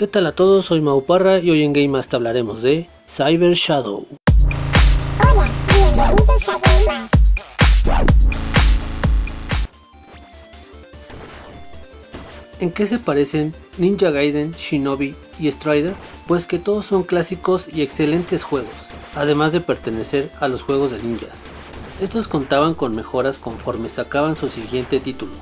¿Qué tal a todos? Soy Mauparra y hoy en Gamast hablaremos de Cyber Shadow. Hola, bienvenidos a Gamast. ¿En qué se parecen Ninja Gaiden, Shinobi y Strider? Pues que todos son clásicos y excelentes juegos, además de pertenecer a los juegos de ninjas. Estos contaban con mejoras conforme sacaban su siguiente título,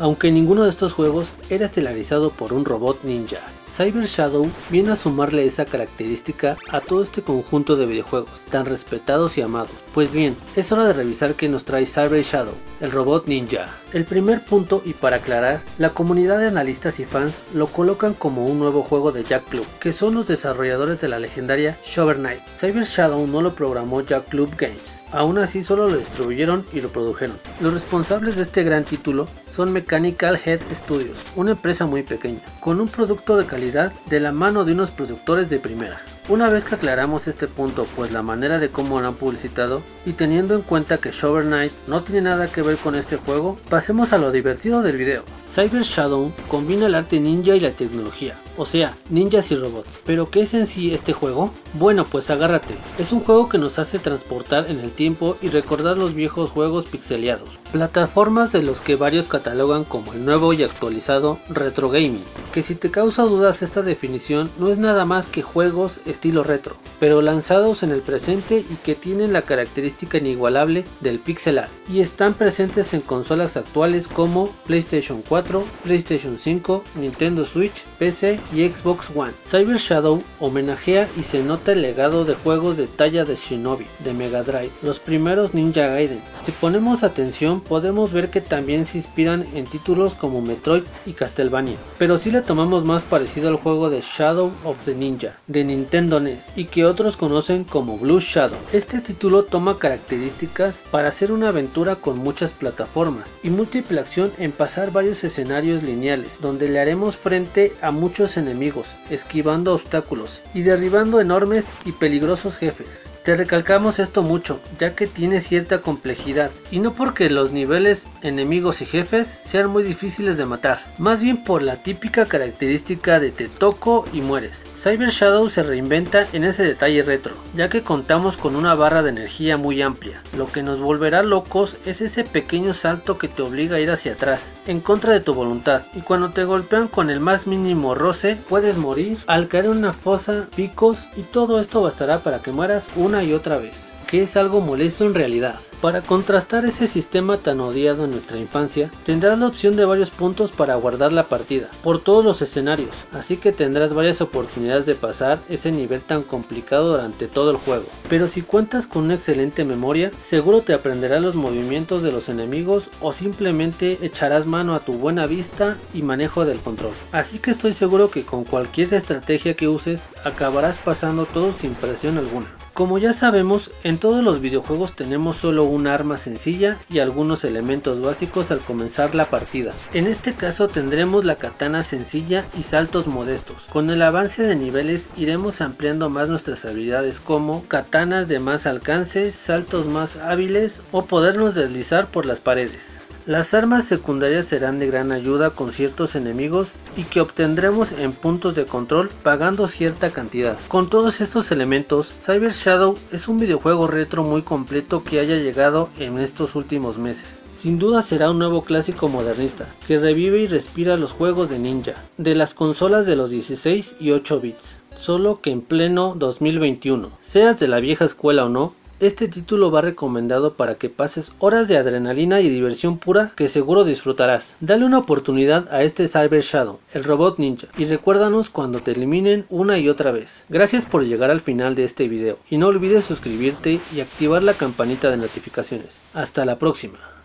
aunque ninguno de estos juegos era estelarizado por un robot ninja. Cyber Shadow viene a sumarle esa característica a todo este conjunto de videojuegos, tan respetados y amados. Pues bien, es hora de revisar qué nos trae Cyber Shadow, el robot ninja. El primer punto, y para aclarar, la comunidad de analistas y fans lo colocan como un nuevo juego de Jack Club, que son los desarrolladores de la legendaria Shovel Knight. Cyber Shadow no lo programó Jack Club Games, Aún así solo lo distribuyeron y lo produjeron. Los responsables de este gran título son Mechanical Head Studios, una empresa muy pequeña, con un producto de calidad de la mano de unos productores de primera. Una vez que aclaramos este punto, pues la manera de cómo lo han publicitado, y teniendo en cuenta que Shovel no tiene nada que ver con este juego, pasemos a lo divertido del video. Cyber Shadow combina el arte ninja y la tecnología, o sea, ninjas y robots. Pero ¿qué es en sí este juego? Bueno, pues agárrate. Es un juego que nos hace transportar en el tiempo y recordar los viejos juegos pixeleados. Plataformas de los que varios catalogan como el nuevo y actualizado retro gaming. Que si te causa dudas esta definición no es nada más que juegos estilo retro, pero lanzados en el presente y que tienen la característica inigualable del pixel art y están presentes en consolas actuales como PlayStation 4, PlayStation 5, Nintendo Switch, PC y Xbox One. Cyber Shadow homenajea y se nota el legado de juegos de talla de Shinobi, de Mega Drive, los primeros Ninja Gaiden. Si ponemos atención podemos ver que también se inspiran en títulos como Metroid y Castlevania, pero si le tomamos más parecido al juego de Shadow of the Ninja de Nintendo Y que otros conocen como Blue Shadow. Este título toma características para hacer una aventura con muchas plataformas y múltiple acción en pasar varios escenarios lineales donde le haremos frente a muchos enemigos, esquivando obstáculos y derribando enormes y peligrosos jefes. Te recalcamos esto mucho, ya que tiene cierta complejidad, y no porque los niveles enemigos y jefes sean muy difíciles de matar, más bien por la típica característica de te toco y mueres. Cyber Shadow se reinventa en ese detalle retro, ya que contamos con una barra de energía muy amplia. Lo que nos volverá locos es ese pequeño salto que te obliga a ir hacia atrás, en contra de tu voluntad, y cuando te golpean con el más mínimo roce, puedes morir al caer en una fosa, picos, y todo esto bastará para que mueras y otra vez que es algo molesto en realidad. Para contrastar ese sistema tan odiado en nuestra infancia, tendrás la opción de varios puntos para guardar la partida, por todos los escenarios, así que tendrás varias oportunidades de pasar ese nivel tan complicado durante todo el juego. Pero si cuentas con una excelente memoria, seguro te aprenderás los movimientos de los enemigos o simplemente echarás mano a tu buena vista y manejo del control. Así que estoy seguro que con cualquier estrategia que uses, acabarás pasando todo sin presión alguna. Como ya sabemos, en todos los videojuegos tenemos solo un arma sencilla y algunos elementos básicos al comenzar la partida. En este caso tendremos la katana sencilla y saltos modestos. Con el avance de niveles iremos ampliando más nuestras habilidades como katanas de más alcance, saltos más hábiles o podernos deslizar por las paredes. Las armas secundarias serán de gran ayuda con ciertos enemigos y que obtendremos en puntos de control pagando cierta cantidad. Con todos estos elementos, Cyber Shadow es un videojuego retro muy completo que haya llegado en estos últimos meses. Sin duda será un nuevo clásico modernista, que revive y respira los juegos de ninja, de las consolas de los 16 y 8 bits solo que en pleno 2021. Seas de la vieja escuela o no, este título va recomendado para que pases horas de adrenalina y diversión pura que seguro disfrutarás. Dale una oportunidad a este Cyber Shadow, el robot ninja, y recuérdanos cuando te eliminen una y otra vez. Gracias por llegar al final de este video y no olvides suscribirte y activar la campanita de notificaciones. Hasta la próxima.